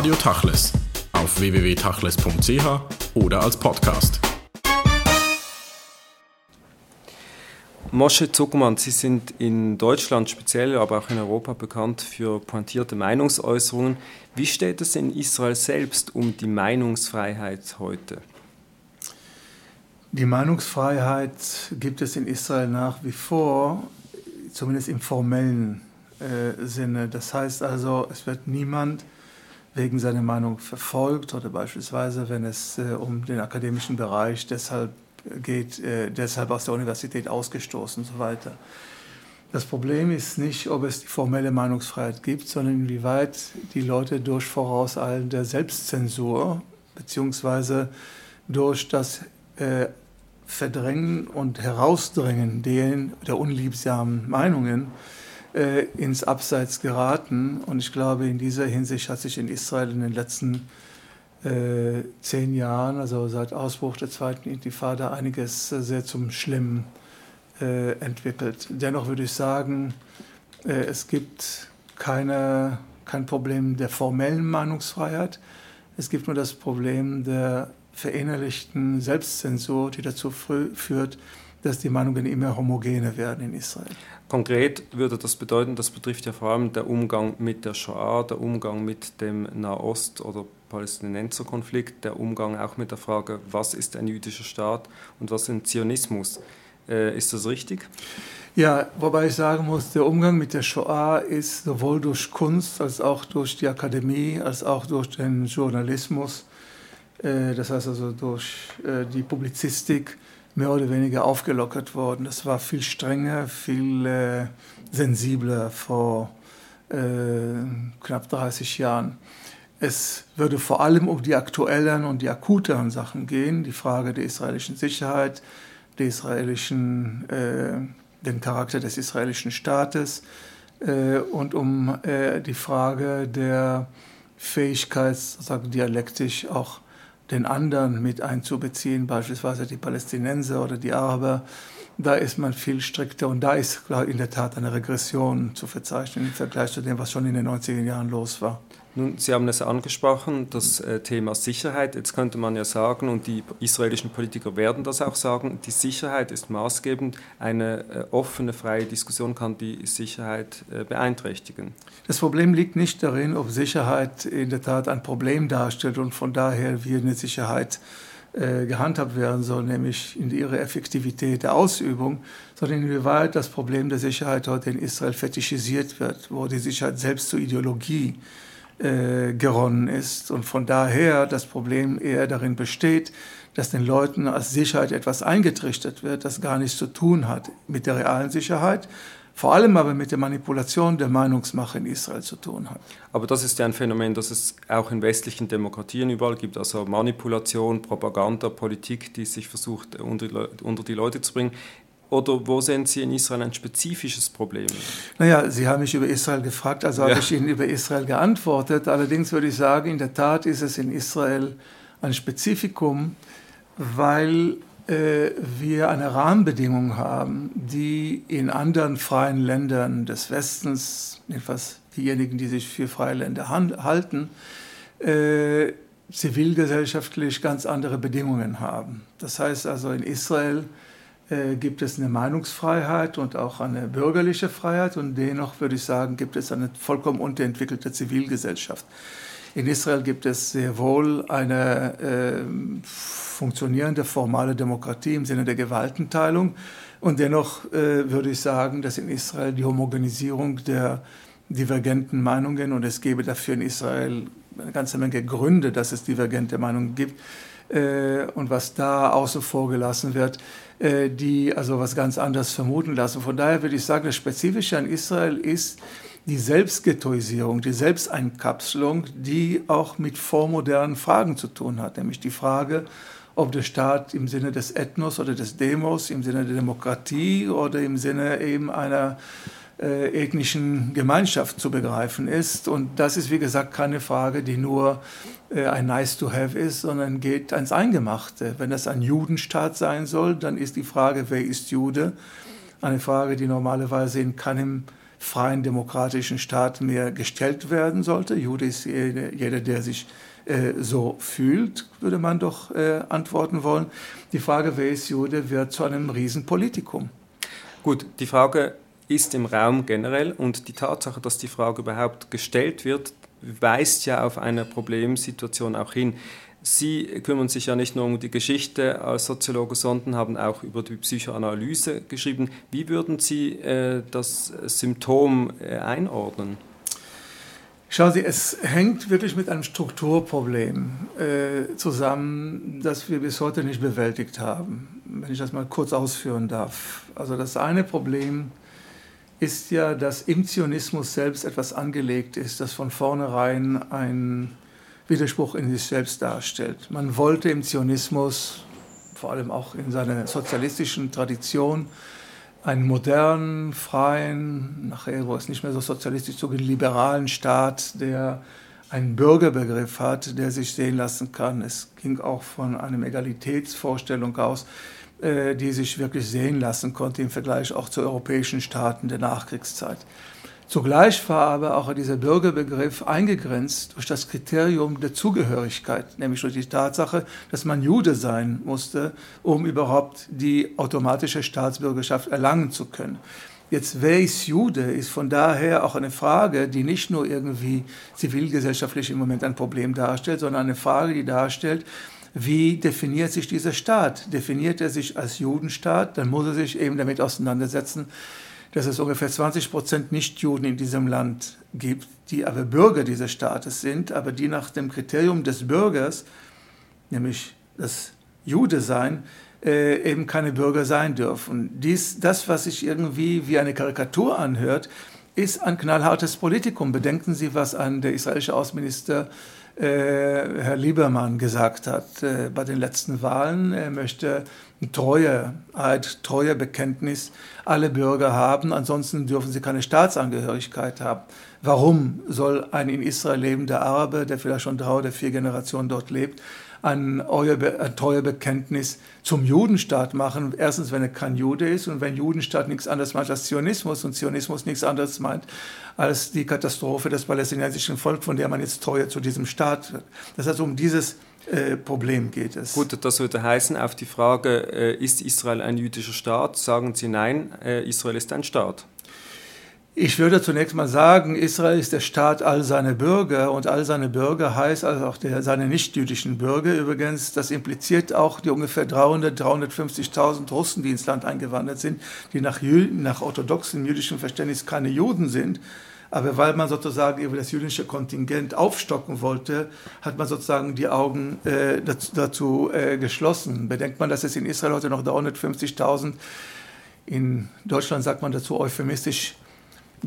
Radio Tachles auf www.tachles.ch oder als Podcast. Mosche Zuckmann, Sie sind in Deutschland speziell, aber auch in Europa bekannt für pointierte Meinungsäußerungen. Wie steht es in Israel selbst um die Meinungsfreiheit heute? Die Meinungsfreiheit gibt es in Israel nach wie vor, zumindest im formellen äh, Sinne. Das heißt also, es wird niemand wegen seiner Meinung verfolgt oder beispielsweise, wenn es äh, um den akademischen Bereich deshalb geht, äh, deshalb aus der Universität ausgestoßen und so weiter. Das Problem ist nicht, ob es die formelle Meinungsfreiheit gibt, sondern inwieweit die Leute durch vorauseilende Selbstzensur beziehungsweise durch das äh, Verdrängen und Herausdrängen der unliebsamen Meinungen äh, ins Abseits geraten. Und ich glaube, in dieser Hinsicht hat sich in Israel in den letzten äh, zehn Jahren, also seit Ausbruch der zweiten Intifada, einiges äh, sehr zum Schlimmen äh, entwickelt. Dennoch würde ich sagen, äh, es gibt keine, kein Problem der formellen Meinungsfreiheit. Es gibt nur das Problem der verinnerlichten Selbstzensur, die dazu führt, dass die Meinungen immer homogener werden in Israel. Konkret würde das bedeuten, das betrifft ja vor allem der Umgang mit der Shoah, der Umgang mit dem Nahost- oder Palästinenserkonflikt, der Umgang auch mit der Frage, was ist ein jüdischer Staat und was ist Zionismus. Äh, ist das richtig? Ja, wobei ich sagen muss, der Umgang mit der Shoah ist sowohl durch Kunst als auch durch die Akademie, als auch durch den Journalismus, äh, das heißt also durch äh, die Publizistik, mehr oder weniger aufgelockert worden. Das war viel strenger, viel äh, sensibler vor äh, knapp 30 Jahren. Es würde vor allem um die aktuellen und die akuteren Sachen gehen, die Frage der israelischen Sicherheit, der israelischen, äh, den Charakter des israelischen Staates äh, und um äh, die Frage der Fähigkeit, sozusagen dialektisch auch den anderen mit einzubeziehen, beispielsweise die Palästinenser oder die Araber. Da ist man viel strikter und da ist in der Tat eine Regression zu verzeichnen im Vergleich zu dem, was schon in den 90er Jahren los war. Nun, Sie haben es angesprochen, das äh, Thema Sicherheit. Jetzt könnte man ja sagen, und die israelischen Politiker werden das auch sagen, die Sicherheit ist maßgebend. Eine äh, offene, freie Diskussion kann die Sicherheit äh, beeinträchtigen. Das Problem liegt nicht darin, ob Sicherheit in der Tat ein Problem darstellt und von daher wie eine Sicherheit gehandhabt werden soll, nämlich in ihrer Effektivität der Ausübung, sondern inwieweit das Problem der Sicherheit heute in Israel fetischisiert wird, wo die Sicherheit selbst zur Ideologie geronnen ist. Und von daher das Problem eher darin besteht, dass den Leuten als Sicherheit etwas eingetrichtert wird, das gar nichts zu tun hat mit der realen Sicherheit, vor allem aber mit der Manipulation der Meinungsmache in Israel zu tun hat. Aber das ist ja ein Phänomen, das es auch in westlichen Demokratien überall gibt, also Manipulation, Propaganda, Politik, die sich versucht, unter die Leute zu bringen. Oder wo sehen Sie in Israel ein spezifisches Problem? Naja, Sie haben mich über Israel gefragt, also ja. habe ich Ihnen über Israel geantwortet. Allerdings würde ich sagen, in der Tat ist es in Israel ein Spezifikum, weil äh, wir eine Rahmenbedingung haben, die in anderen freien Ländern des Westens, jedenfalls diejenigen, die sich für freie Länder halten, äh, zivilgesellschaftlich ganz andere Bedingungen haben. Das heißt also in Israel äh, gibt es eine Meinungsfreiheit und auch eine bürgerliche Freiheit und dennoch würde ich sagen, gibt es eine vollkommen unterentwickelte Zivilgesellschaft. In Israel gibt es sehr wohl eine äh, funktionierende formale Demokratie im Sinne der Gewaltenteilung und dennoch äh, würde ich sagen, dass in Israel die Homogenisierung der divergenten Meinungen und es gäbe dafür in Israel eine ganze Menge Gründe, dass es divergente Meinungen gibt, äh, und was da außen vor gelassen wird, die also was ganz anderes vermuten lassen. Von daher würde ich sagen, das Spezifische an Israel ist die Selbstghettoisierung, die Selbsteinkapselung, die auch mit vormodernen Fragen zu tun hat, nämlich die Frage, ob der Staat im Sinne des Ethnos oder des Demos, im Sinne der Demokratie oder im Sinne eben einer äh, ethnischen Gemeinschaft zu begreifen ist. Und das ist, wie gesagt, keine Frage, die nur äh, ein Nice-to-have ist, sondern geht ans Eingemachte. Wenn das ein Judenstaat sein soll, dann ist die Frage, wer ist Jude, eine Frage, die normalerweise in keinem freien demokratischen Staat mehr gestellt werden sollte. Jude ist jeder, der sich äh, so fühlt, würde man doch äh, antworten wollen. Die Frage, wer ist Jude, wird zu einem Riesenpolitikum. Gut, die Frage ist im Raum generell und die Tatsache, dass die Frage überhaupt gestellt wird, weist ja auf eine Problemsituation auch hin. Sie kümmern sich ja nicht nur um die Geschichte als Soziologe, sondern haben auch über die Psychoanalyse geschrieben. Wie würden Sie äh, das Symptom äh, einordnen? Schauen Sie, es hängt wirklich mit einem Strukturproblem äh, zusammen, das wir bis heute nicht bewältigt haben, wenn ich das mal kurz ausführen darf. Also das eine Problem ist ja, dass im Zionismus selbst etwas angelegt ist, das von vornherein ein Widerspruch in sich selbst darstellt. Man wollte im Zionismus, vor allem auch in seiner sozialistischen Tradition, einen modernen, freien, nachher, wo es nicht mehr so sozialistisch zugeht, liberalen Staat, der einen Bürgerbegriff hat, der sich sehen lassen kann. Es ging auch von einer Egalitätsvorstellung aus, die sich wirklich sehen lassen konnte im Vergleich auch zu europäischen Staaten der Nachkriegszeit. Zugleich war aber auch dieser Bürgerbegriff eingegrenzt durch das Kriterium der Zugehörigkeit, nämlich durch die Tatsache, dass man Jude sein musste, um überhaupt die automatische Staatsbürgerschaft erlangen zu können. Jetzt, wer ist Jude, ist von daher auch eine Frage, die nicht nur irgendwie zivilgesellschaftlich im Moment ein Problem darstellt, sondern eine Frage, die darstellt, wie definiert sich dieser Staat? Definiert er sich als Judenstaat, dann muss er sich eben damit auseinandersetzen, dass es ungefähr 20 Prozent Nichtjuden in diesem Land gibt, die aber Bürger dieses Staates sind, aber die nach dem Kriterium des Bürgers, nämlich das Jude sein, äh, eben keine Bürger sein dürfen. Dies, das, was sich irgendwie wie eine Karikatur anhört, ist ein knallhartes Politikum. Bedenken Sie, was an der israelische Außenminister äh, Herr Liebermann gesagt hat äh, bei den letzten Wahlen. Er möchte ein Treue, Eid, Treuebekenntnis alle Bürger haben, ansonsten dürfen sie keine Staatsangehörigkeit haben. Warum soll ein in Israel lebender Arabe, der vielleicht schon drei oder vier Generationen dort lebt, ein, ein Treuebekenntnis zum Judenstaat machen? Erstens, wenn er kein Jude ist und wenn Judenstaat nichts anderes meint als Zionismus und Zionismus nichts anderes meint als die Katastrophe des palästinensischen Volkes, von der man jetzt Treue zu diesem Staat wird. Das heißt, um dieses äh, Problem geht es. Gut, das würde heißen, auf die Frage, äh, ist Israel ein jüdischer Staat, sagen Sie nein, äh, Israel ist ein Staat. Ich würde zunächst mal sagen, Israel ist der Staat all seiner Bürger und all seine Bürger heißt also auch der, seine nichtjüdischen Bürger übrigens. Das impliziert auch die ungefähr 300, 350.000 Russen, die ins Land eingewandert sind, die nach, nach orthodoxem jüdischem Verständnis keine Juden sind, aber weil man sozusagen eben das jüdische Kontingent aufstocken wollte, hat man sozusagen die Augen äh, dazu, dazu äh, geschlossen. Bedenkt man, dass es in Israel heute noch 350.000, in Deutschland sagt man dazu euphemistisch,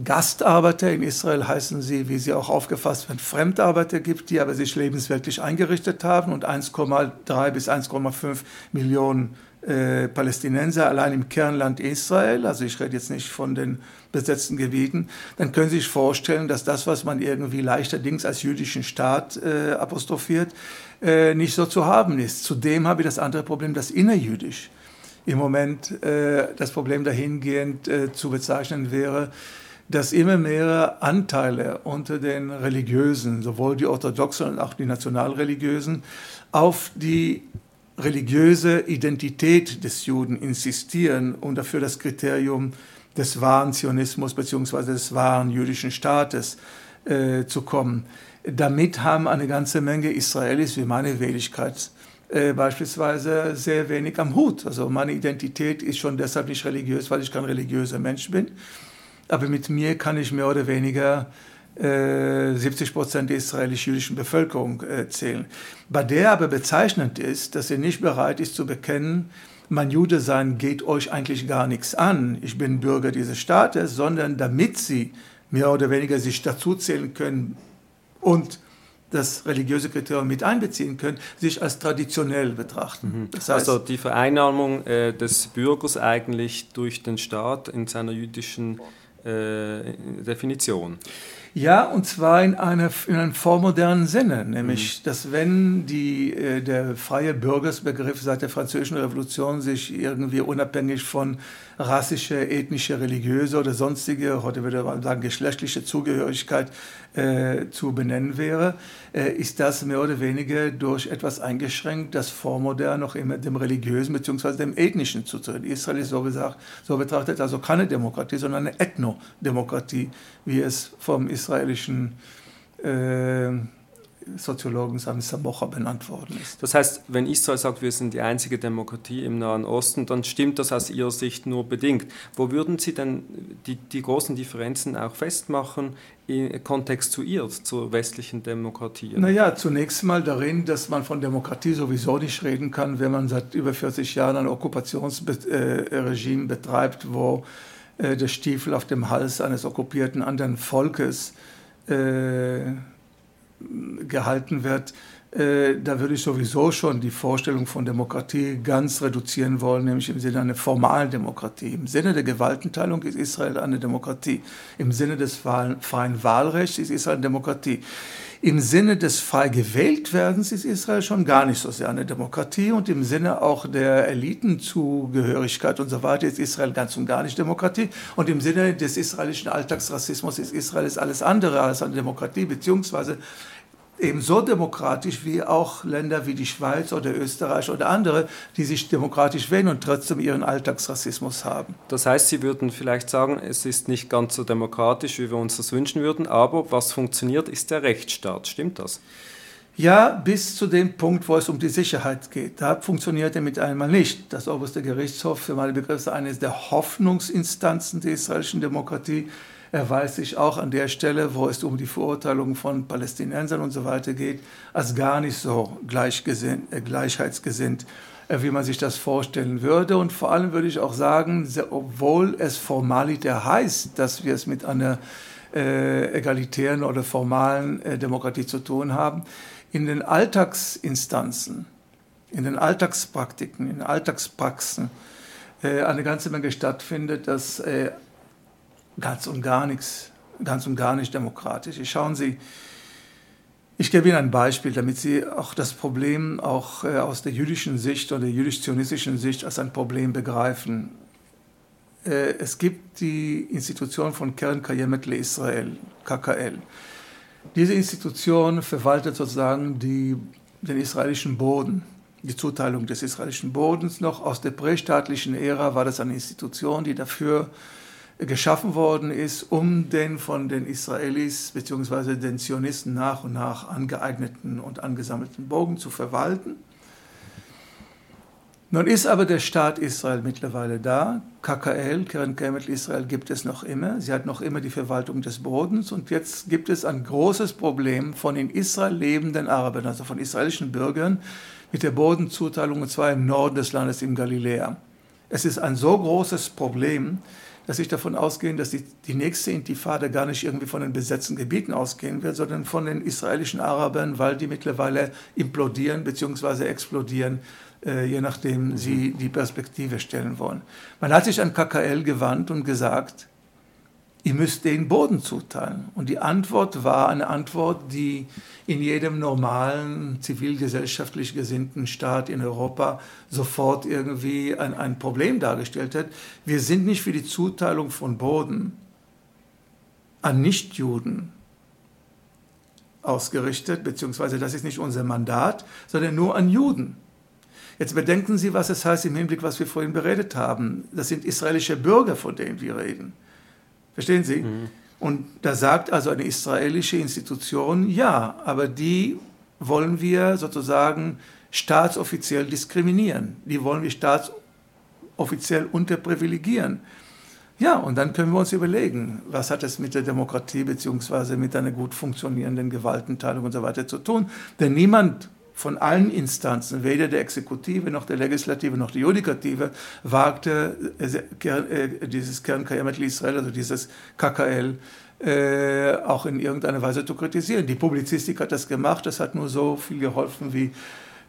Gastarbeiter in Israel heißen sie, wie sie auch aufgefasst werden, Fremdarbeiter gibt, die aber sich lebensweltlich eingerichtet haben und 1,3 bis 1,5 Millionen äh, Palästinenser allein im Kernland Israel, also ich rede jetzt nicht von den besetzten Gebieten, dann können Sie sich vorstellen, dass das, was man irgendwie leichterdings als jüdischen Staat äh, apostrophiert, äh, nicht so zu haben ist. Zudem habe ich das andere Problem, das innerjüdisch im Moment äh, das Problem dahingehend äh, zu bezeichnen wäre, dass immer mehr Anteile unter den Religiösen, sowohl die orthodoxen als auch die nationalreligiösen, auf die religiöse Identität des Juden insistieren und dafür das Kriterium des wahren Zionismus bzw. des wahren jüdischen Staates äh, zu kommen. Damit haben eine ganze Menge Israelis wie meine Wenigkeit äh, beispielsweise sehr wenig am Hut. Also meine Identität ist schon deshalb nicht religiös, weil ich kein religiöser Mensch bin. Aber mit mir kann ich mehr oder weniger 70 äh, Prozent der israelisch-jüdischen Bevölkerung äh, zählen. Bei der aber bezeichnend ist, dass sie nicht bereit ist zu bekennen, mein Jude sein geht euch eigentlich gar nichts an, ich bin Bürger dieses Staates, sondern damit sie mehr oder weniger sich dazuzählen können und das religiöse Kriterium mit einbeziehen können, sich als traditionell betrachten. Mhm. Das heißt, also die Vereinnahmung äh, des Bürgers eigentlich durch den Staat in seiner jüdischen äh, Definition. Ja, und zwar in, einer, in einem vormodernen Sinne, nämlich, mhm. dass wenn die, äh, der freie Bürgersbegriff seit der Französischen Revolution sich irgendwie unabhängig von rassischer, ethnischer, religiöser oder sonstige, heute würde man sagen geschlechtliche Zugehörigkeit äh, zu benennen wäre, äh, ist das mehr oder weniger durch etwas eingeschränkt, das vormodern noch immer dem religiösen bzw. dem ethnischen zutritt. Israel ist so gesagt, so betrachtet also keine Demokratie, sondern eine Ethnodemokratie, wie es vom israelischen äh, Soziologen Sami Samocha benannt worden ist. Das heißt, wenn Israel sagt, wir sind die einzige Demokratie im Nahen Osten, dann stimmt das aus Ihrer Sicht nur bedingt. Wo würden Sie denn die, die großen Differenzen auch festmachen im Kontext zu ihr, zur westlichen Demokratie? Naja, zunächst mal darin, dass man von Demokratie sowieso nicht reden kann, wenn man seit über 40 Jahren ein Okkupationsregime betreibt, wo äh, der Stiefel auf dem Hals eines okkupierten anderen Volkes äh, gehalten wird, äh, da würde ich sowieso schon die Vorstellung von Demokratie ganz reduzieren wollen, nämlich im Sinne einer formalen Demokratie. Im Sinne der Gewaltenteilung ist Israel eine Demokratie. Im Sinne des freien Wahlrechts ist Israel eine Demokratie. Im Sinne des frei gewählt werdens ist Israel schon gar nicht so sehr eine Demokratie und im Sinne auch der Elitenzugehörigkeit und so weiter ist Israel ganz und gar nicht Demokratie. Und im Sinne des israelischen Alltagsrassismus ist Israel alles andere als eine Demokratie, beziehungsweise ebenso demokratisch wie auch Länder wie die Schweiz oder Österreich oder andere, die sich demokratisch wählen und trotzdem ihren Alltagsrassismus haben. Das heißt, Sie würden vielleicht sagen, es ist nicht ganz so demokratisch, wie wir uns das wünschen würden, aber was funktioniert, ist der Rechtsstaat. Stimmt das? Ja, bis zu dem Punkt, wo es um die Sicherheit geht. Da funktioniert er mit einmal nicht. Das oberste Gerichtshof, für meine Begriffe, eine der Hoffnungsinstanzen der israelischen Demokratie, erweist sich auch an der Stelle, wo es um die Verurteilung von Palästinensern und so weiter geht, als gar nicht so gleichgesinnt, äh, gleichheitsgesinnt, äh, wie man sich das vorstellen würde. Und vor allem würde ich auch sagen, obwohl es formaliter heißt, dass wir es mit einer äh, egalitären oder formalen äh, Demokratie zu tun haben, in den Alltagsinstanzen, in den Alltagspraktiken, in Alltagspraxen äh, eine ganze Menge stattfindet, dass äh, ganz und gar nichts, ganz und gar nicht demokratisch. Schauen Sie, ich gebe Ihnen ein Beispiel, damit Sie auch das Problem auch äh, aus der jüdischen Sicht oder der jüdisch-zionistischen Sicht als ein Problem begreifen. Äh, es gibt die Institution von Keren Kayemet Le Israel, KKL. Diese Institution verwaltet sozusagen die, den israelischen Boden, die Zuteilung des israelischen Bodens. Noch aus der prästaatlichen Ära war das eine Institution, die dafür geschaffen worden ist, um den von den Israelis bzw. den Zionisten nach und nach angeeigneten und angesammelten Bogen zu verwalten. Nun ist aber der Staat Israel mittlerweile da. KKL, Keren Kemet Israel, gibt es noch immer. Sie hat noch immer die Verwaltung des Bodens. Und jetzt gibt es ein großes Problem von in Israel lebenden Arabern, also von israelischen Bürgern, mit der Bodenzuteilung, und zwar im Norden des Landes, im Galiläa. Es ist ein so großes Problem, dass ich davon ausgehe, dass die, die nächste Intifada gar nicht irgendwie von den besetzten Gebieten ausgehen wird, sondern von den israelischen Arabern, weil die mittlerweile implodieren bzw. explodieren, äh, je nachdem mhm. sie die Perspektive stellen wollen. Man hat sich an KKL gewandt und gesagt, ihr müsst den Boden zuteilen. Und die Antwort war eine Antwort, die in jedem normalen zivilgesellschaftlich gesinnten Staat in Europa sofort irgendwie ein, ein Problem dargestellt hat. Wir sind nicht für die Zuteilung von Boden an Nichtjuden ausgerichtet, beziehungsweise das ist nicht unser Mandat, sondern nur an Juden. Jetzt bedenken Sie, was es heißt im Hinblick, was wir vorhin beredet haben. Das sind israelische Bürger, von denen wir reden. Verstehen Sie? Mhm. Und da sagt also eine israelische Institution, ja, aber die wollen wir sozusagen staatsoffiziell diskriminieren. Die wollen wir staatsoffiziell unterprivilegieren. Ja, und dann können wir uns überlegen, was hat es mit der Demokratie bzw. mit einer gut funktionierenden Gewaltenteilung und so weiter zu tun. Denn niemand von allen Instanzen, weder der Exekutive noch der Legislative noch die Judikative, wagte äh, äh, dieses Kern Israel, also dieses KKL, äh, auch in irgendeiner Weise zu kritisieren. Die Publizistik hat das gemacht, das hat nur so viel geholfen wie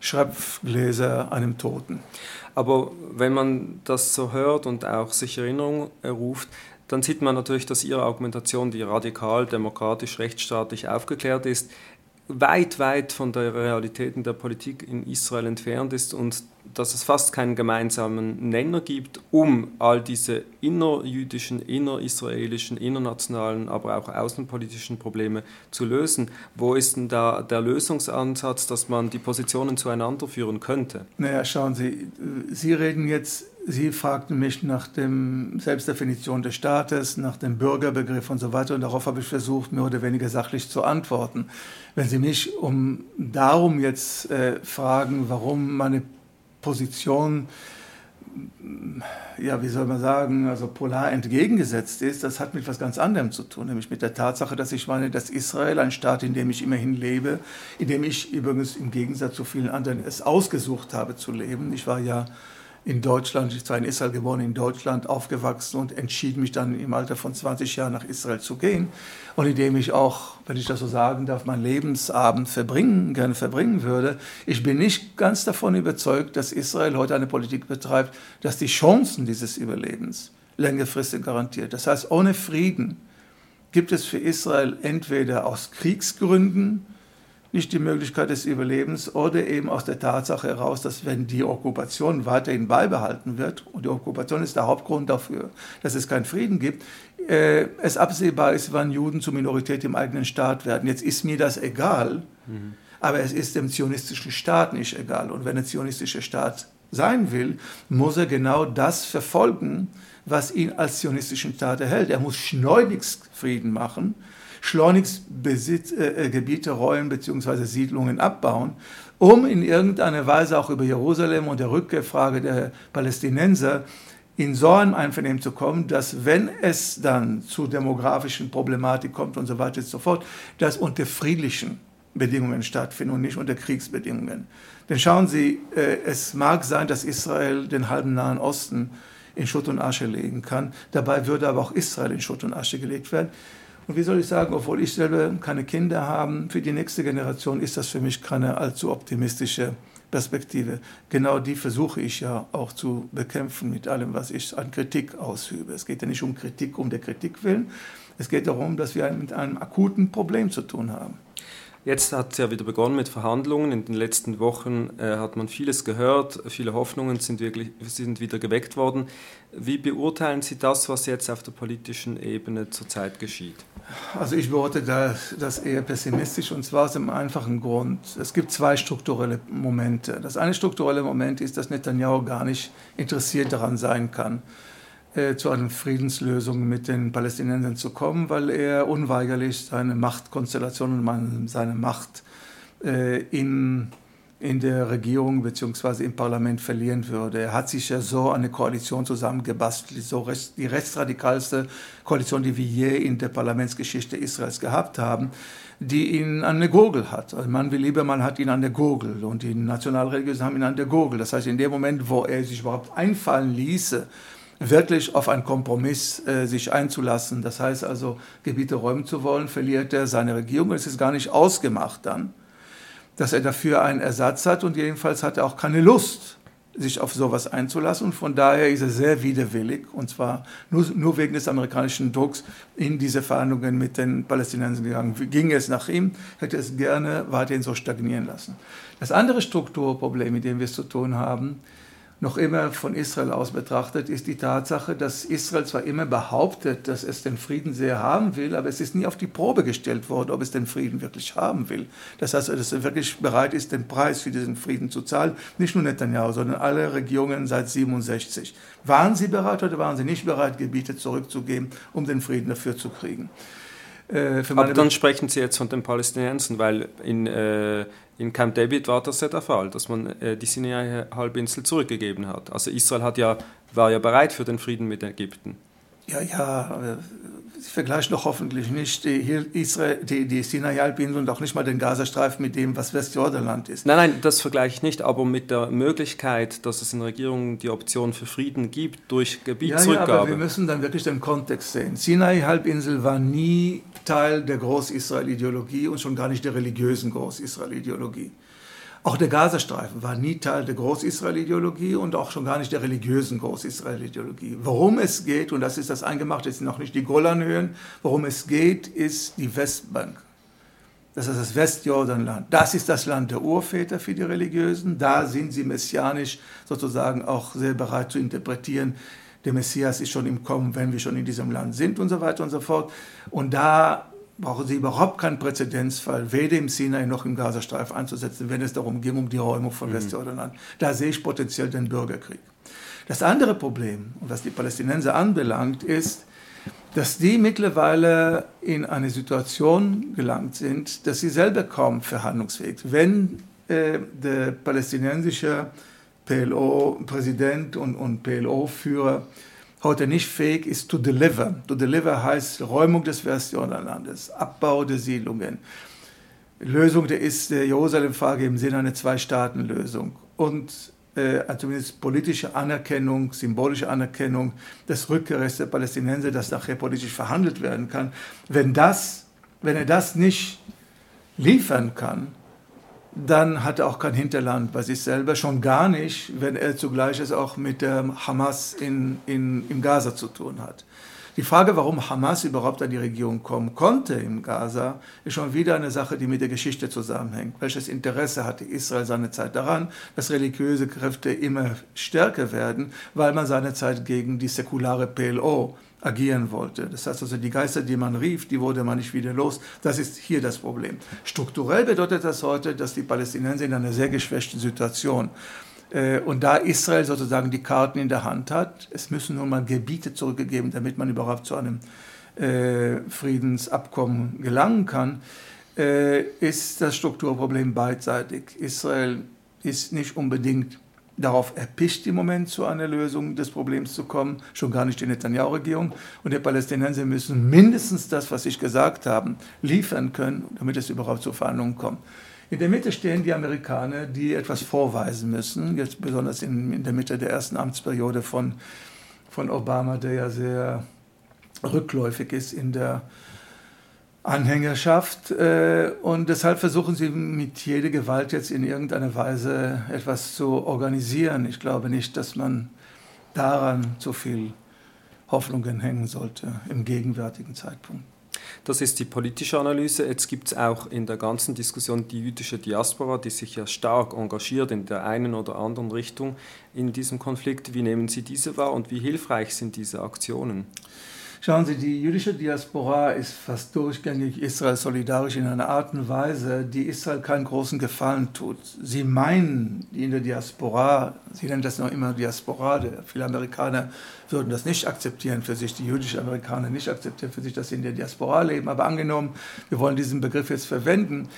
Schreibgläser einem Toten. Aber wenn man das so hört und auch sich Erinnerung ruft, dann sieht man natürlich, dass Ihre Argumentation, die radikal, demokratisch, rechtsstaatlich aufgeklärt ist, weit, weit von der Realität der Politik in Israel entfernt ist und dass es fast keinen gemeinsamen Nenner gibt, um all diese innerjüdischen, innerisraelischen, innernationalen, aber auch außenpolitischen Probleme zu lösen. Wo ist denn da der Lösungsansatz, dass man die Positionen zueinander führen könnte? Naja, schauen Sie, Sie reden jetzt Sie fragten mich nach der Selbstdefinition des Staates, nach dem Bürgerbegriff und so weiter. Und darauf habe ich versucht, mehr oder weniger sachlich zu antworten. Wenn Sie mich um darum jetzt äh, fragen, warum meine Position, ja, wie soll man sagen, also polar entgegengesetzt ist, das hat mit etwas ganz anderem zu tun, nämlich mit der Tatsache, dass ich meine, dass Israel, ein Staat, in dem ich immerhin lebe, in dem ich übrigens im Gegensatz zu vielen anderen es ausgesucht habe zu leben. Ich war ja in Deutschland, ich war in Israel geboren, in Deutschland aufgewachsen und entschied mich dann im Alter von 20 Jahren nach Israel zu gehen. Und indem ich auch, wenn ich das so sagen darf, meinen Lebensabend verbringen, gerne verbringen würde. Ich bin nicht ganz davon überzeugt, dass Israel heute eine Politik betreibt, dass die Chancen dieses Überlebens längerfristig garantiert. Das heißt, ohne Frieden gibt es für Israel entweder aus Kriegsgründen nicht die Möglichkeit des Überlebens oder eben aus der Tatsache heraus, dass wenn die Okkupation weiterhin beibehalten wird, und die Okkupation ist der Hauptgrund dafür, dass es keinen Frieden gibt, äh, es absehbar ist, wann Juden zur Minorität im eigenen Staat werden. Jetzt ist mir das egal, mhm. aber es ist dem zionistischen Staat nicht egal. Und wenn ein zionistischer Staat sein will, muss er genau das verfolgen, was ihn als zionistischen Staat erhält. Er muss schleunigst Frieden machen schleunigst Besitz, äh, äh, Gebiete räumen bzw. Siedlungen abbauen, um in irgendeiner Weise auch über Jerusalem und der Rückkehrfrage der Palästinenser in so ein Einvernehmen zu kommen, dass wenn es dann zu demografischen Problematik kommt und so weiter und so fort, das unter friedlichen Bedingungen stattfindet und nicht unter Kriegsbedingungen. Denn schauen Sie, äh, es mag sein, dass Israel den halben Nahen Osten in Schutt und Asche legen kann. Dabei würde aber auch Israel in Schutt und Asche gelegt werden. Und wie soll ich sagen, obwohl ich selber keine Kinder habe, für die nächste Generation ist das für mich keine allzu optimistische Perspektive. Genau die versuche ich ja auch zu bekämpfen mit allem, was ich an Kritik ausübe. Es geht ja nicht um Kritik um der Kritik willen. Es geht darum, dass wir mit einem akuten Problem zu tun haben. Jetzt hat es ja wieder begonnen mit Verhandlungen. In den letzten Wochen äh, hat man vieles gehört, viele Hoffnungen sind, wirklich, sind wieder geweckt worden. Wie beurteilen Sie das, was jetzt auf der politischen Ebene zurzeit geschieht? Also ich beurteile das, das eher pessimistisch und zwar aus dem einfachen Grund. Es gibt zwei strukturelle Momente. Das eine strukturelle Moment ist, dass Netanyahu gar nicht interessiert daran sein kann, äh, zu einer Friedenslösung mit den Palästinensern zu kommen, weil er unweigerlich seine Machtkonstellation und seine Macht äh, in in der Regierung bzw. im Parlament verlieren würde. Er hat sich ja so eine Koalition zusammengebastelt, so die rechtsradikalste Koalition, die wir je in der Parlamentsgeschichte Israels gehabt haben, die ihn an der Gurgel hat. Also Mann wie Liebermann hat ihn an der Gurgel und die Nationalreligiösen haben ihn an der Gurgel. Das heißt, in dem Moment, wo er sich überhaupt einfallen ließe, wirklich auf einen Kompromiss äh, sich einzulassen, das heißt also Gebiete räumen zu wollen, verliert er seine Regierung. Es ist gar nicht ausgemacht dann dass er dafür einen Ersatz hat und jedenfalls hat er auch keine Lust, sich auf sowas einzulassen. Und von daher ist er sehr widerwillig, und zwar nur, nur wegen des amerikanischen Drucks, in diese Verhandlungen mit den Palästinensern gegangen. Ging es nach ihm, hätte es gerne weiterhin so stagnieren lassen. Das andere Strukturproblem, mit dem wir es zu tun haben, noch immer von Israel aus betrachtet, ist die Tatsache, dass Israel zwar immer behauptet, dass es den Frieden sehr haben will, aber es ist nie auf die Probe gestellt worden, ob es den Frieden wirklich haben will. Das heißt, dass es wirklich bereit ist, den Preis für diesen Frieden zu zahlen. Nicht nur Netanyahu, sondern alle Regierungen seit 67. Waren sie bereit oder waren sie nicht bereit, Gebiete zurückzugeben, um den Frieden dafür zu kriegen? Äh, aber dann sprechen Sie jetzt von den Palästinensern, weil in äh, in Camp David war das ja der Fall, dass man äh, die Sinai-Halbinsel zurückgegeben hat. Also Israel hat ja, war ja bereit für den Frieden mit Ägypten. Ja, ja, Sie vergleichen doch hoffentlich nicht die, Israel, die, die Sinai-Halbinsel und auch nicht mal den Gazastreifen mit dem, was Westjordanland ist. Nein, nein, das vergleiche ich nicht, aber mit der Möglichkeit, dass es in Regierungen die Option für Frieden gibt durch Gebietsrückgabe. Ja, ja, aber wir müssen dann wirklich den Kontext sehen. Sinai-Halbinsel war nie Teil der Groß-Israel-Ideologie und schon gar nicht der religiösen Groß-Israel-Ideologie. Auch der Gazastreifen war nie Teil der Groß-Israel-Ideologie und auch schon gar nicht der religiösen Groß-Israel-Ideologie. Worum es geht, und das ist das Eingemachte, ist noch nicht die Golanhöhen, worum es geht, ist die Westbank. Das ist das Westjordanland. Das ist das Land der Urväter für die Religiösen. Da sind sie messianisch sozusagen auch sehr bereit zu interpretieren. Der Messias ist schon im Kommen, wenn wir schon in diesem Land sind und so weiter und so fort. Und da brauchen sie überhaupt keinen Präzedenzfall, weder im Sinai noch im Gazastreifen einzusetzen, wenn es darum ging, um die Räumung von mhm. Westjordanland. Da sehe ich potenziell den Bürgerkrieg. Das andere Problem, was die Palästinenser anbelangt, ist, dass die mittlerweile in eine Situation gelangt sind, dass sie selber kaum verhandlungsfähig sind. Wenn äh, der palästinensische PLO-Präsident und, und PLO-Führer heute nicht fähig ist, to deliver. To deliver heißt Räumung des Westjordanlandes, Abbau der Siedlungen, Lösung der, der Jerusalem-Frage im Sinne einer Zwei-Staaten-Lösung und äh, zumindest politische Anerkennung, symbolische Anerkennung des Rückkehrs der Palästinenser, das nachher politisch verhandelt werden kann. Wenn, das, wenn er das nicht liefern kann, dann hat er auch kein Hinterland bei sich selber, schon gar nicht, wenn er zugleich es auch mit der Hamas in, in, im Gaza zu tun hat. Die Frage, warum Hamas überhaupt an die Regierung kommen konnte im Gaza, ist schon wieder eine Sache, die mit der Geschichte zusammenhängt. Welches Interesse hatte Israel seine Zeit daran, dass religiöse Kräfte immer stärker werden, weil man seine Zeit gegen die säkulare PLO agieren wollte. Das heißt also, die Geister, die man rief, die wurde man nicht wieder los. Das ist hier das Problem. Strukturell bedeutet das heute, dass die Palästinenser in einer sehr geschwächten Situation äh, und da Israel sozusagen die Karten in der Hand hat, es müssen nun mal Gebiete zurückgegeben, damit man überhaupt zu einem äh, Friedensabkommen gelangen kann, äh, ist das Strukturproblem beidseitig. Israel ist nicht unbedingt darauf erpicht, im Moment zu einer Lösung des Problems zu kommen, schon gar nicht die Netanyahu-Regierung. Und die Palästinenser müssen mindestens das, was ich gesagt habe, liefern können, damit es überhaupt zu Verhandlungen kommt. In der Mitte stehen die Amerikaner, die etwas vorweisen müssen, jetzt besonders in, in der Mitte der ersten Amtsperiode von, von Obama, der ja sehr rückläufig ist in der Anhängerschaft. Äh, und deshalb versuchen sie mit jeder Gewalt jetzt in irgendeiner Weise etwas zu organisieren. Ich glaube nicht, dass man daran zu viel Hoffnungen hängen sollte im gegenwärtigen Zeitpunkt. Das ist die politische Analyse. Jetzt gibt es auch in der ganzen Diskussion die jüdische Diaspora, die sich ja stark engagiert in der einen oder anderen Richtung in diesem Konflikt. Wie nehmen Sie diese wahr und wie hilfreich sind diese Aktionen? Schauen Sie, die jüdische Diaspora ist fast durchgängig Israel solidarisch in einer Art und Weise, die Israel keinen großen Gefallen tut. Sie meinen, die in der Diaspora, Sie nennen das noch immer Diaspora, viele Amerikaner würden das nicht akzeptieren für sich, die jüdischen Amerikaner nicht akzeptieren für sich, dass sie in der Diaspora leben. Aber angenommen, wir wollen diesen Begriff jetzt verwenden,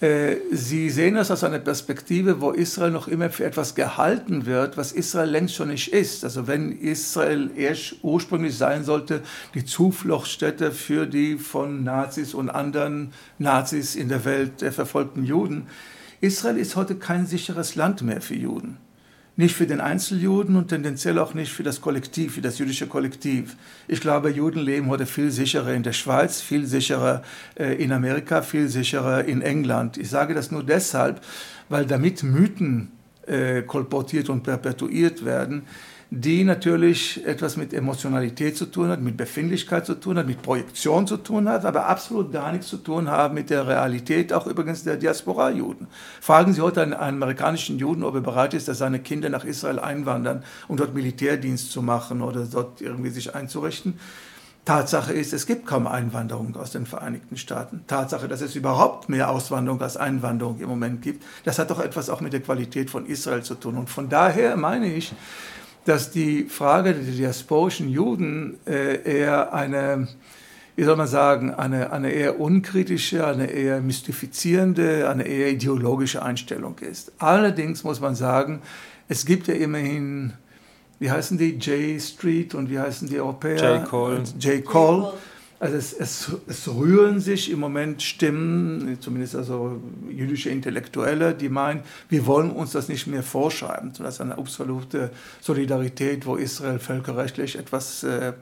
Sie sehen das aus einer Perspektive, wo Israel noch immer für etwas gehalten wird, was Israel längst schon nicht ist. Also wenn Israel erst ursprünglich sein sollte, die Zufluchtsstätte für die von Nazis und anderen Nazis in der Welt verfolgten Juden. Israel ist heute kein sicheres Land mehr für Juden. Nicht für den Einzeljuden und tendenziell auch nicht für das Kollektiv, für das jüdische Kollektiv. Ich glaube, Juden leben heute viel sicherer in der Schweiz, viel sicherer äh, in Amerika, viel sicherer in England. Ich sage das nur deshalb, weil damit Mythen äh, kolportiert und perpetuiert werden, die natürlich etwas mit Emotionalität zu tun hat, mit Befindlichkeit zu tun hat, mit Projektion zu tun hat, aber absolut gar nichts zu tun haben mit der Realität, auch übrigens der Diaspora-Juden. Fragen Sie heute einen, einen, amerikanischen Juden, ob er bereit ist, dass seine Kinder nach Israel einwandern, um dort Militärdienst zu machen oder dort irgendwie sich einzurichten. Tatsache ist, es gibt kaum Einwanderung aus den Vereinigten Staaten. Tatsache, dass es überhaupt mehr Auswanderung als Einwanderung im Moment gibt, das hat doch etwas auch mit der Qualität von Israel zu tun. Und von daher meine ich, dass die Frage der diasporischen Juden äh, eher eine, wie soll man sagen, eine, eine eher unkritische, eine eher mystifizierende, eine eher ideologische Einstellung ist. Allerdings muss man sagen, es gibt ja immerhin, wie heißen die, J Street und wie heißen die Europäer? J. Cole. J. Cole. Also es, es, es, rühren sich im Moment Stimmen, zumindest also jüdische Intellektuelle, die meinen, wir wollen uns das nicht mehr vorschreiben. Das ist eine absolute Solidarität, wo Israel völkerrechtlich etwas äh,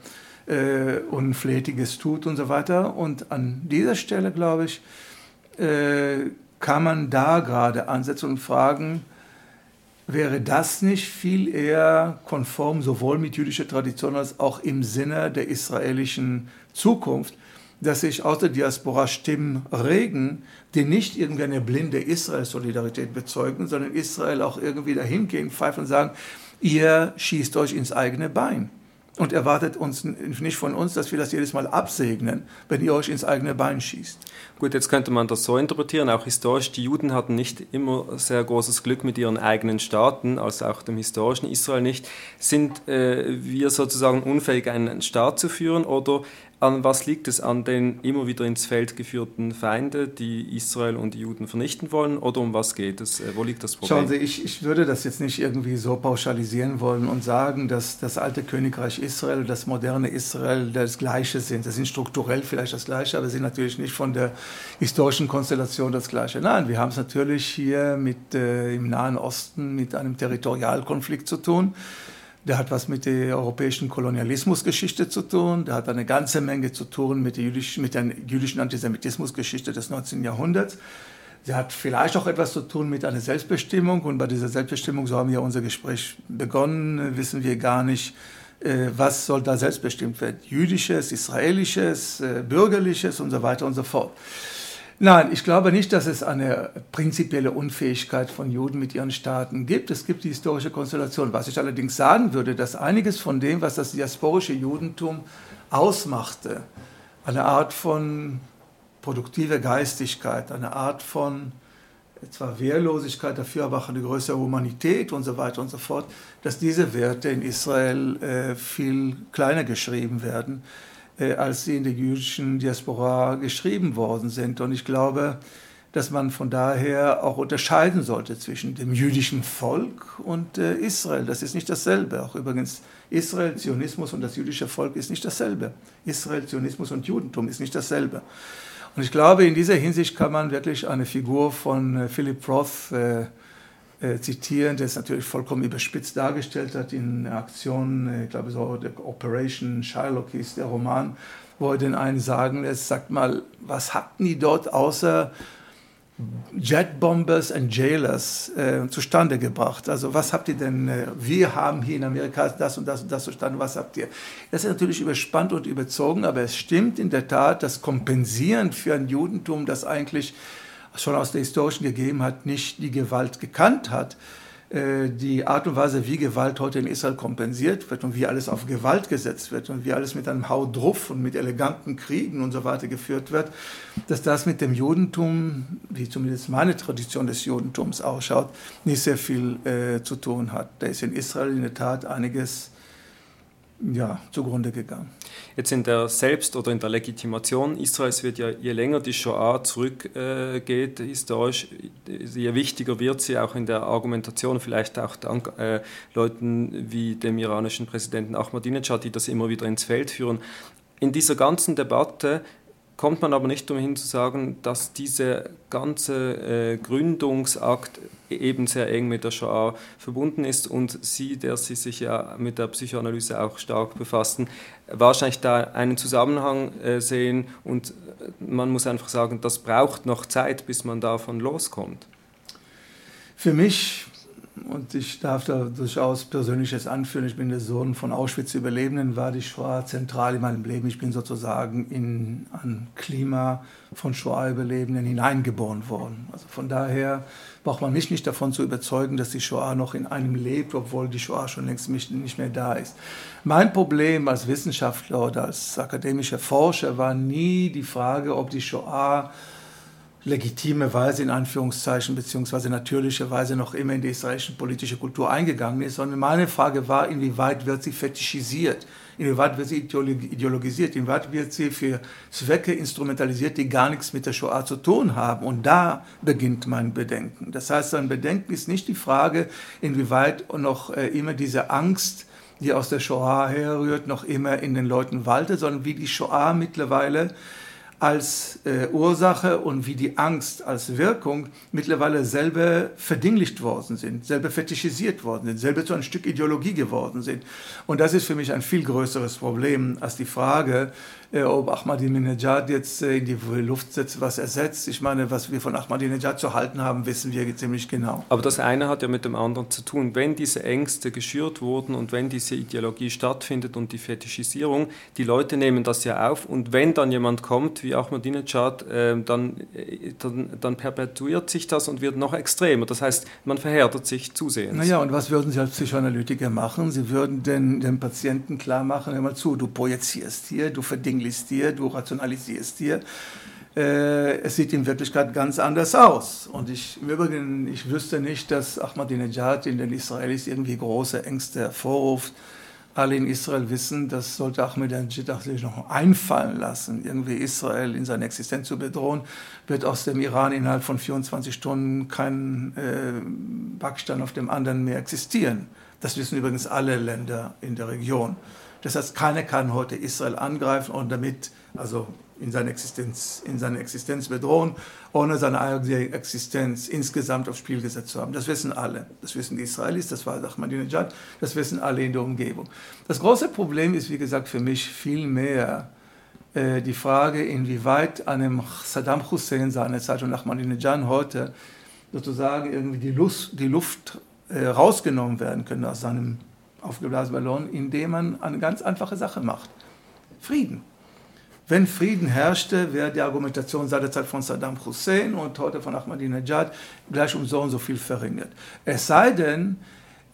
äh, Unflätiges tut und so weiter. Und an dieser Stelle, glaube ich, äh, kann man da gerade ansetzen und fragen, wäre das nicht viel eher konform sowohl mit jüdischer Tradition als auch im Sinne der israelischen Zukunft, dass sich aus der Diaspora Stimmen regen, die nicht irgendwie eine blinde Israel-Solidarität bezeugen, sondern Israel auch irgendwie dahin gehen, pfeifen und sagen, ihr schießt euch ins eigene Bein und erwartet uns nicht von uns, dass wir das jedes Mal absegnen, wenn ihr euch ins eigene Bein schießt. Gut, jetzt könnte man das so interpretieren, auch historisch, die Juden hatten nicht immer sehr großes Glück mit ihren eigenen Staaten, also auch dem historischen Israel nicht. Sind äh, wir sozusagen unfähig, einen Staat zu führen oder an was liegt es? An den immer wieder ins Feld geführten Feinden, die Israel und die Juden vernichten wollen? Oder um was geht es? Äh, wo liegt das Problem? Schauen Sie, ich, ich würde das jetzt nicht irgendwie so pauschalisieren wollen und sagen, dass das alte Königreich Israel das moderne Israel das Gleiche sind. Das sind strukturell vielleicht das Gleiche, aber sind natürlich nicht von der historischen Konstellation das Gleiche. Nein, wir haben es natürlich hier mit, äh, im Nahen Osten mit einem Territorialkonflikt zu tun. Der hat was mit der europäischen Kolonialismusgeschichte zu tun. Der hat eine ganze Menge zu tun mit der jüdischen, mit der jüdischen Antisemitismusgeschichte des 19. Jahrhunderts. Der hat vielleicht auch etwas zu tun mit einer Selbstbestimmung. Und bei dieser Selbstbestimmung, so haben wir unser Gespräch begonnen, wissen wir gar nicht, äh, was soll da selbstbestimmt werden. Jüdisches, israelisches, äh, bürgerliches und so weiter und so fort. Nein, ich glaube nicht, dass es eine prinzipielle Unfähigkeit von Juden mit ihren Staaten gibt. Es gibt die historische Konstellation. Was ich allerdings sagen würde, dass einiges von dem, was das diasporische Judentum ausmachte, eine Art von produktiver Geistigkeit, eine Art von zwar Wehrlosigkeit, dafür aber auch eine größere Humanität und so weiter und so fort, dass diese Werte in Israel äh, viel kleiner geschrieben werden äh, als sie in der jüdischen Diaspora geschrieben worden sind. Und ich glaube, dass man von daher auch unterscheiden sollte zwischen dem jüdischen Volk und äh, Israel. Das ist nicht dasselbe. Auch übrigens Israel, Zionismus und das jüdische Volk ist nicht dasselbe. Israel, Zionismus und Judentum ist nicht dasselbe. Und ich glaube, in dieser Hinsicht kann man wirklich eine Figur von äh, Philip Roth äh, äh, zitieren, der es natürlich vollkommen überspitzt dargestellt hat in Aktion, äh, ich glaube so Operation Shylock hieß der Roman, wo er den einen sagen lässt, sagt mal, was hatten die dort außer Jetbombers and Jailers äh, zustande gebracht. Also was habt ihr denn, äh, wir haben hier in Amerika das und das und das zustande, was habt ihr? Das ist natürlich überspannt und überzogen, aber es stimmt in der Tat, das Kompensieren für ein Judentum, das eigentlich schon aus der historischen Gegebenheit nicht die Gewalt gekannt hat, äh, die Art und Weise, wie Gewalt heute in Israel kompensiert wird und wie alles auf Gewalt gesetzt wird und wie alles mit einem Haudruff und mit eleganten Kriegen und so weiter geführt wird, dass das mit dem Judentum, wie zumindest meine Tradition des Judentums ausschaut, nicht sehr viel äh, zu tun hat. Da ist in Israel in der Tat einiges ja, zugrunde gegangen. Jetzt in der Selbst- oder in der Legitimation Israels wird ja, je länger die Shoah zurückgeht, äh, historisch, je wichtiger wird sie auch in der Argumentation, vielleicht auch dank äh, Leuten wie dem iranischen Präsidenten Ahmadinejad, die das immer wieder ins Feld führen. In dieser ganzen Debatte kommt man aber nicht umhin zu sagen, dass dieser ganze äh, Gründungsakt eben sehr eng mit der Shoah verbunden ist und Sie, der Sie sich ja mit der Psychoanalyse auch stark befassen, wahrscheinlich da einen Zusammenhang äh, sehen und man muss einfach sagen, das braucht noch Zeit, bis man davon loskommt. Für mich und ich darf da durchaus Persönliches anführen. Ich bin der Sohn von Auschwitz-Überlebenden, war die Shoah zentral in meinem Leben. Ich bin sozusagen in ein Klima von Shoah-Überlebenden hineingeboren worden. Also von daher braucht man mich nicht davon zu überzeugen, dass die Shoah noch in einem lebt, obwohl die Shoah schon längst nicht mehr da ist. Mein Problem als Wissenschaftler oder als akademischer Forscher war nie die Frage, ob die Shoah legitime Weise in Anführungszeichen beziehungsweise natürliche Weise noch immer in die israelische politische Kultur eingegangen ist, sondern meine Frage war, inwieweit wird sie fetischisiert, inwieweit wird sie ideologisiert, inwieweit wird sie für Zwecke instrumentalisiert, die gar nichts mit der Shoah zu tun haben. Und da beginnt mein Bedenken. Das heißt, ein Bedenken ist nicht die Frage, inwieweit noch äh, immer diese Angst die aus der Shoah herrührt, noch immer in den Leuten waltet, sondern wie die Shoah mittlerweile als äh, Ursache und wie die Angst als Wirkung mittlerweile selber verdinglicht worden sind, selber fetischisiert worden sind, selber zu einem Stück Ideologie geworden sind. Und das ist für mich ein viel größeres Problem als die Frage, ob Ahmadinejad jetzt äh, in die Luft setzt, was ersetzt. Ich meine, was wir von Ahmadinejad zu halten haben, wissen wir ziemlich genau. Aber das eine hat ja mit dem anderen zu tun. Wenn diese Ängste geschürt wurden und wenn diese Ideologie stattfindet und die Fetischisierung, die Leute nehmen das ja auf und wenn dann jemand kommt wie Ahmadinejad, äh, dann, dann, dann perpetuiert sich das und wird noch extremer. Das heißt, man verhärtet sich zusehends. Naja, und was würden Sie als Psychoanalytiker machen? Sie würden den, den Patienten klar machen, hör mal zu, du projizierst hier, du verdingst linguistierst, du rationalisierst dir. Äh, es sieht in Wirklichkeit ganz anders aus. Und ich, im Übrigen, ich wüsste nicht, dass Ahmadinejad in den Israelis irgendwie große Ängste hervorruft. Alle in Israel wissen, das sollte Ahmadinejad sich noch einfallen lassen, irgendwie Israel in seiner Existenz zu bedrohen, wird aus dem Iran innerhalb von 24 Stunden kein äh, Backstein auf dem anderen mehr existieren. Das wissen übrigens alle Länder in der Region. Das heißt, keiner kann heute Israel angreifen und damit also in seiner Existenz, in seiner Existenz bedrohen, ohne seine eigene Existenz insgesamt aufs Spiel gesetzt zu haben. Das wissen alle. Das wissen die Israelis, das war Ahmadinejad, das wissen alle in der Umgebung. Das große Problem ist, wie gesagt, für mich viel mehr äh, die Frage, inwieweit einem Saddam Hussein seinerzeit und Ahmadinejad heute sozusagen irgendwie die, Lust, die Luft äh, rausgenommen werden können aus seinem aufgeblasenen Ballon, indem man eine ganz einfache Sache macht. Frieden. Wenn Frieden herrschte, wäre die Argumentation seinerzeit von Saddam Hussein und heute von Ahmadinejad gleich um so und so viel verringert. Es sei denn,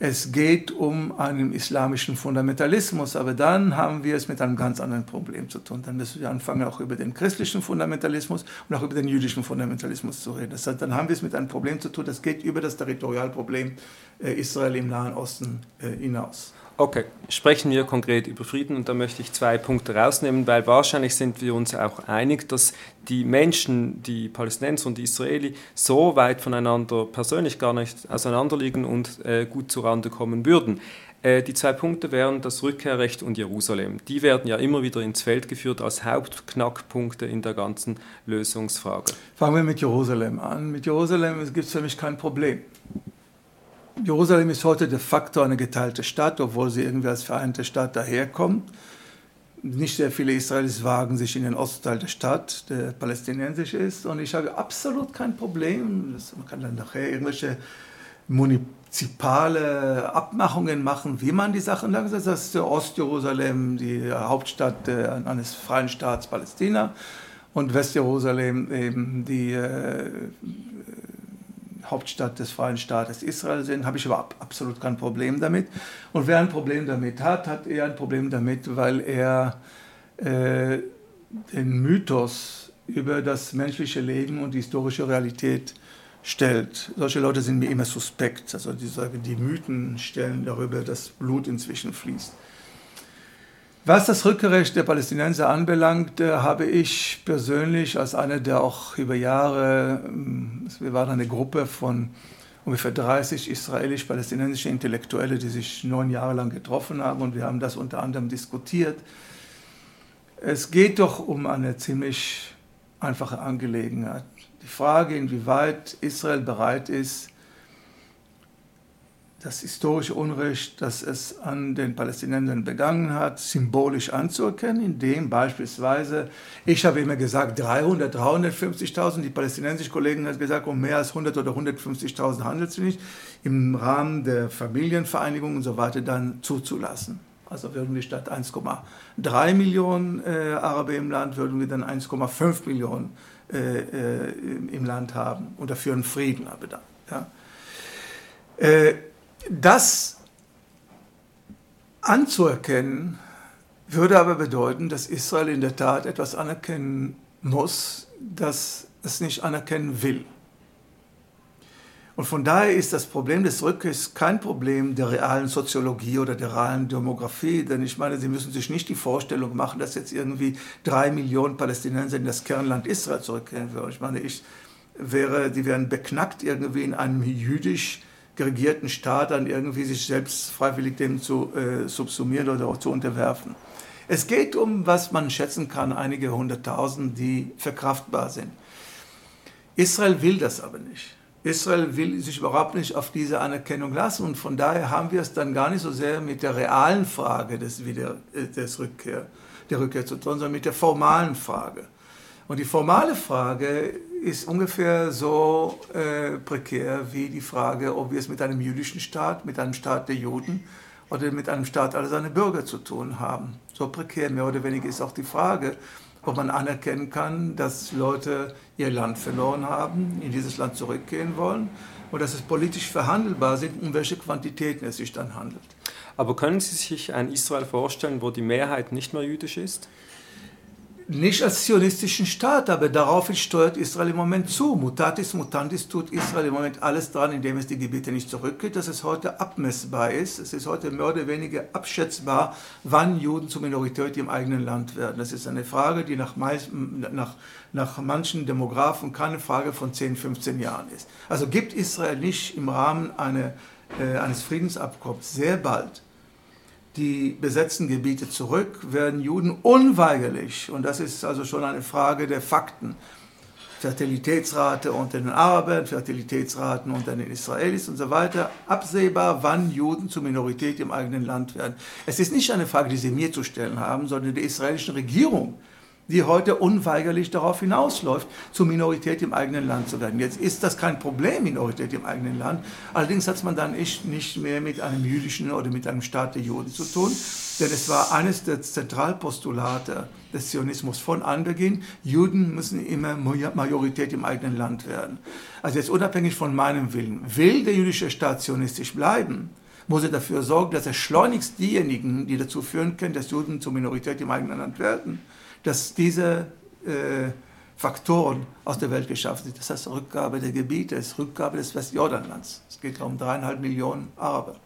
es geht um einen islamischen Fundamentalismus, aber dann haben wir es mit einem ganz anderen Problem zu tun. Dann müssen wir anfangen, auch über den christlichen Fundamentalismus und auch über den jüdischen Fundamentalismus zu reden. Das heißt, dann haben wir es mit einem Problem zu tun, das geht über das Territorialproblem äh, Israel im Nahen Osten äh, hinaus. Okay, sprechen wir konkret über Frieden und da möchte ich zwei Punkte rausnehmen, weil wahrscheinlich sind wir uns auch einig, dass die Menschen, die Palästinenser und die Israeli, so weit voneinander persönlich gar nicht auseinanderliegen und äh, gut zurande kommen würden. Äh, die zwei Punkte wären das Rückkehrrecht und Jerusalem. Die werden ja immer wieder ins Feld geführt als Hauptknackpunkte in der ganzen Lösungsfrage. Fangen wir mit Jerusalem an. Mit Jerusalem gibt es für mich kein Problem. Jerusalem ist heute de facto eine geteilte Stadt, obwohl sie irgendwie als vereinte Stadt daherkommt. Nicht sehr viele Israelis wagen sich in den Ostteil der Stadt, der palästinensisch ist. Und ich habe absolut kein Problem. man kann dann nachher irgendwelche munizipale Abmachungen machen, wie man die Sachen lang setzt. Das ist Ostjerusalem, die Hauptstadt eines freien Staats Palästina. Und Westjerusalem eben die äh, Hauptstadt des freien Staates Israel sind, habe ich aber absolut kein Problem damit. Und wer ein Problem damit hat, hat eher ein Problem damit, weil er äh, den Mythos über das menschliche Leben und die historische Realität stellt. Solche Leute sind mir immer suspekt. Also die, die Mythen stellen darüber, dass Blut inzwischen fließt. Was das Rückkehrrecht der Palästinenser anbelangt, äh, habe ich persönlich als einer, der auch über Jahre, ähm, wir waren eine Gruppe von ungefähr 30 israelisch-palästinensische Intellektuelle, die sich neun Jahre lang getroffen haben und wir haben das unter anderem diskutiert. Es geht doch um eine ziemlich einfache Angelegenheit. Die Frage, inwieweit Israel bereit ist, das historische Unrecht, das es an den Palästinensern begangen hat, symbolisch anzuerkennen, indem beispielsweise, ich habe immer gesagt 300, 350.000, die palästinensischen Kollegen haben gesagt, um mehr als 100 oder 150.000 handelt es nicht, im Rahmen der Familienvereinigung und so weiter dann zuzulassen. Also würden wir statt 1,3 Millionen äh, Araber im Land, würden wir dann 1,5 Millionen äh, äh, im Land haben und dafür einen Frieden aber dann. Ja. Das anzuerkennen, würde aber bedeuten, dass Israel in der Tat etwas anerkennen muss, das es nicht anerkennen will. Und von daher ist das Problem des Rückkehrs kein Problem der realen Soziologie oder der realen Demografie, denn ich meine, Sie müssen sich nicht die Vorstellung machen, dass jetzt irgendwie drei Millionen Palästinenser in das Kernland Israel zurückkehren würden. Ich meine, ich wäre, die wären beknackt irgendwie in einem jüdisch regierten Staat dann irgendwie sich selbst freiwillig dem zu äh, subsumieren oder auch zu unterwerfen. Es geht um, was man schätzen kann, einige hunderttausend, die verkraftbar sind. Israel will das aber nicht. Israel will sich überhaupt nicht auf diese Anerkennung lassen und von daher haben wir es dann gar nicht so sehr mit der realen Frage des, Wieder, äh, des Rückkehr der Rückkehr zu tun, sondern mit der formalen Frage. Und die formale Frage ist ungefähr so äh, prekär wie die Frage, ob wir es mit einem jüdischen Staat, mit einem Staat der Juden oder mit einem Staat aller seine Bürger zu tun haben. So prekär mehr oder weniger ist auch die Frage, ob man anerkennen kann, dass Leute ihr Land verloren haben, in dieses Land zurückgehen wollen und dass es politisch verhandelbar ist, um welche Quantitäten es sich dann handelt. Aber können Sie sich ein Israel vorstellen, wo die Mehrheit nicht mehr jüdisch ist? Nicht als zionistischen Staat, aber darauf steuert Israel im Moment zu. Mutatis mutandis tut Israel im Moment alles dran, indem es die Gebiete nicht zurückgeht, dass es heute abmessbar ist. Es ist heute mehr oder weniger abschätzbar, wann Juden zur Minorität im eigenen Land werden. Das ist eine Frage, die nach, nach, nach manchen Demografen keine Frage von 10, 15 Jahren ist. Also gibt Israel nicht im Rahmen eine, äh, eines Friedensabkommens sehr bald die besetzten Gebiete zurück, werden Juden unweigerlich, und das ist also schon eine Frage der Fakten, Fertilitätsrate unter den Arabern, Fertilitätsraten unter den Israelis und so weiter, absehbar, wann Juden zur Minorität im eigenen Land werden. Es ist nicht eine Frage, die Sie mir zu stellen haben, sondern der israelischen Regierung die heute unweigerlich darauf hinausläuft, zur Minorität im eigenen Land zu werden. Jetzt ist das kein Problem, Minorität im eigenen Land. Allerdings hat man dann echt nicht mehr mit einem jüdischen oder mit einem Staat der Juden zu tun, denn es war eines der Zentralpostulate des Zionismus von Anbeginn, Juden müssen immer Majorität im eigenen Land werden. Also jetzt unabhängig von meinem Willen, will der jüdische Staat zionistisch bleiben, muss er dafür sorgen, dass er schleunigst diejenigen, die dazu führen können, dass Juden zur Minorität im eigenen Land werden, dass diese äh, Faktoren aus der Welt geschaffen sind. Das heißt Rückgabe der Gebiete, das Rückgabe des Westjordanlands. Es geht um dreieinhalb Millionen Araber.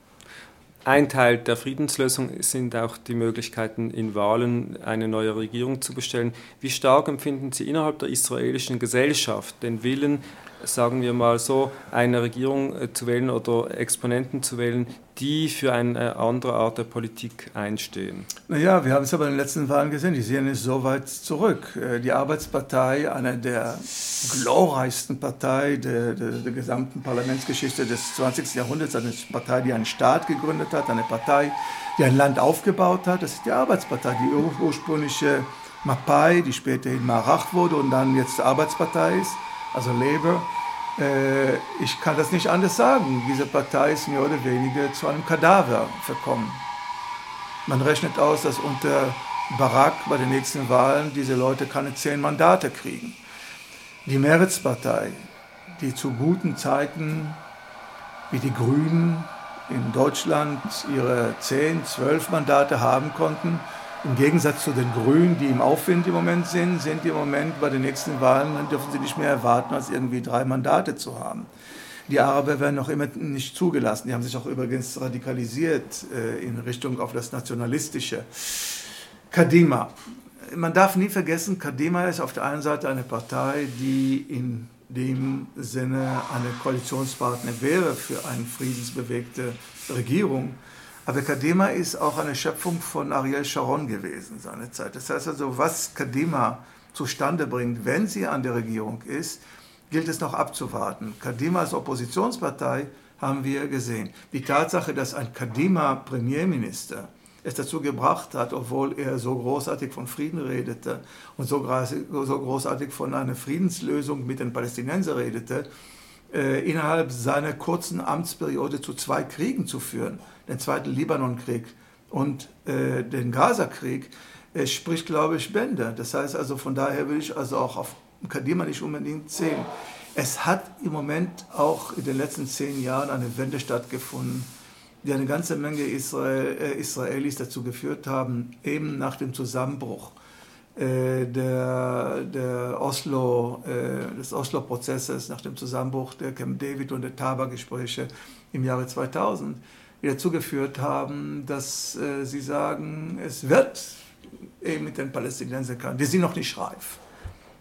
Ein Teil der Friedenslösung sind auch die Möglichkeiten, in Wahlen eine neue Regierung zu bestellen. Wie stark empfinden Sie innerhalb der israelischen Gesellschaft den Willen, sagen wir mal so, eine Regierung äh, zu wählen oder Exponenten zu wählen, die für eine andere Art der Politik einstehen? Naja, wir haben es aber in den letzten Wahlen gesehen, die sehen nicht so weit zurück. Äh, die Arbeitspartei, eine der glorreichsten Parteien der, der, der, gesamten Parlamentsgeschichte des 20. Jahrhunderts, eine Partei, die einen Staat gegründet hat, eine Partei, die ein Land aufgebaut hat, das ist die Arbeitspartei, die ursprüngliche Mapai, die späterhin Marach wurde und dann jetzt Arbeitspartei ist also Labour. Äh, ich kann das nicht anders sagen. Diese Partei ist mehr oder weniger zu einem Kadaver verkommen. Man rechnet aus, dass unter Barack bei den nächsten Wahlen diese Leute keine zehn Mandate kriegen. Die Meretz-Partei, die zu guten Zeiten wie die Grünen in Deutschland ihre zehn, zwölf Mandate haben konnten, im Gegensatz zu den Grünen, die im Aufwind im Moment sind, sind im Moment bei den nächsten Wahlen, dann dürfen sie nicht mehr erwarten, als irgendwie drei Mandate zu haben. Die Araber werden noch immer nicht zugelassen. Die haben sich auch übrigens radikalisiert äh, in Richtung auf das Nationalistische. Kadima. Man darf nie vergessen, Kadima ist auf der einen Seite eine Partei, die in dem Sinne eine Koalitionspartner wäre für eine friedensbewegte Regierung. Aber Kadima ist auch eine Schöpfung von Ariel Sharon gewesen seinerzeit. Das heißt also, was Kadima zustande bringt, wenn sie an der Regierung ist, gilt es noch abzuwarten. Kadima als Oppositionspartei haben wir gesehen. Die Tatsache, dass ein Kadima Premierminister es dazu gebracht hat, obwohl er so großartig von Frieden redete und so großartig von einer Friedenslösung mit den Palästinensern redete, äh, innerhalb seiner kurzen Amtsperiode zu zwei Kriegen zu führen, den zweiten Libanonkrieg und äh, den Gazakrieg, äh, spricht, glaube ich, Bände. Das heißt also, von daher will ich also auch auf Kadima nicht unbedingt zählen. Es hat im Moment auch in den letzten zehn Jahren eine Wende stattgefunden, die eine ganze Menge Israel, äh, Israelis dazu geführt haben, eben nach dem Zusammenbruch äh, der, der Oslo, äh, des Oslo-Prozesses, nach dem Zusammenbruch der Camp David und der Taba-Gespräche im Jahre 2000, die dazu geführt haben, dass äh, sie sagen, es wird eben mit den Palästinensern, die sind noch nicht reif.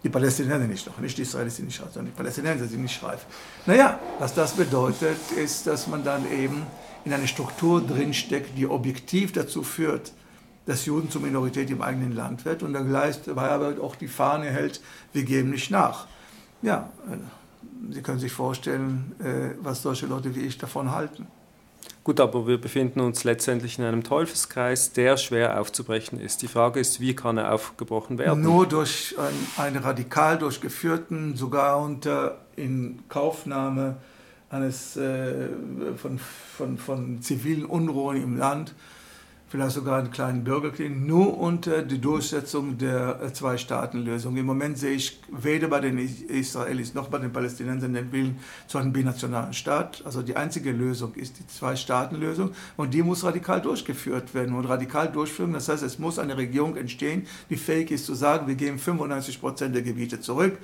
Die Palästinenser nicht noch, nicht die Israelis sind nicht reif, sondern die Palästinenser sind nicht reif. Naja, was das bedeutet, ist, dass man dann eben in eine Struktur drinsteckt, die objektiv dazu führt, dass Juden zur Minorität im eigenen Land wird und dann gleich dabei aber auch die Fahne hält, wir geben nicht nach. Ja, äh, Sie können sich vorstellen, äh, was solche Leute wie ich davon halten. Gut, aber wir befinden uns letztendlich in einem Teufelskreis, der schwer aufzubrechen ist. Die Frage ist, wie kann er aufgebrochen werden? Nur durch einen radikal durchgeführten, sogar unter Inkaufnahme eines äh, von, von, von zivilen Unruhen im Land vielleicht sogar einen kleinen Bürgerkrieg, nur unter die Durchsetzung der äh, Zwei-Staaten-Lösung. Im Moment sehe ich weder bei den Israelis noch bei den Palästinensern den Willen zu einem binationalen Staat. Also die einzige Lösung ist die Zwei-Staaten-Lösung und die muss radikal durchgeführt werden. Und radikal durchführen, das heißt, es muss eine Regierung entstehen, die fähig ist zu sagen, wir geben 95 Prozent der Gebiete zurück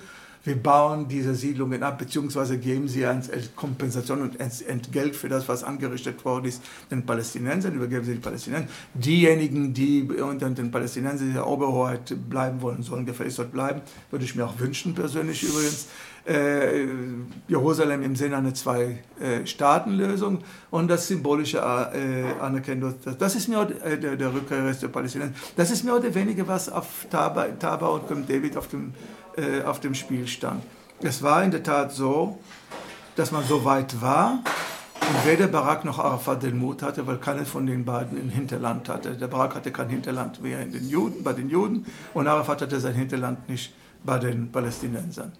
wir bauen diese Siedlungen ab, beziehungsweise geben sie als Kompensation und Entgelt für das, was angerichtet worden ist, den Palästinensern, übergeben sie die Palästinenser. Diejenigen, die unter den Palästinensern der Oberhoheit bleiben wollen, sollen gefälligst dort bleiben, würde ich mir auch wünschen, persönlich übrigens. Äh, Jerusalem im Sinne einer Zwei-Staaten-Lösung und das symbolische äh, Anerkennen. Das ist mir auch, äh, der, der Rückkehr der Palästinenser. Das ist mir oder weniger was auf Taba, Taba und Camp David auf dem äh, auf dem Spiel stand. Es war in der Tat so, dass man so weit war und weder Barak noch Arafat den Mut hatte, weil keiner von den beiden ein Hinterland hatte. Der Barak hatte kein Hinterland mehr in den Juden, bei den Juden und Arafat hatte sein Hinterland nicht bei den Palästinensern.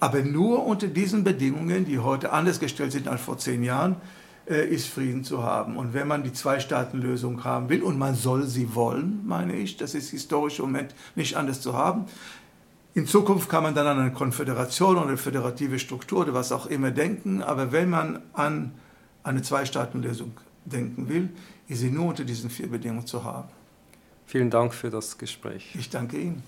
Aber nur unter diesen Bedingungen, die heute anders gestellt sind als vor zehn Jahren, äh, ist Frieden zu haben. Und wenn man die Zwei-Staaten-Lösung haben will, und man soll sie wollen, meine ich, das ist historisch im Moment nicht anders zu haben, in Zukunft kann man dann an eine Konföderation oder eine föderative Struktur oder was auch immer denken, aber wenn man an eine Zwei-Staaten-Lösung denken will, ist sie nur unter diesen vier Bedingungen zu haben. Vielen Dank für das Gespräch. Ich danke Ihnen.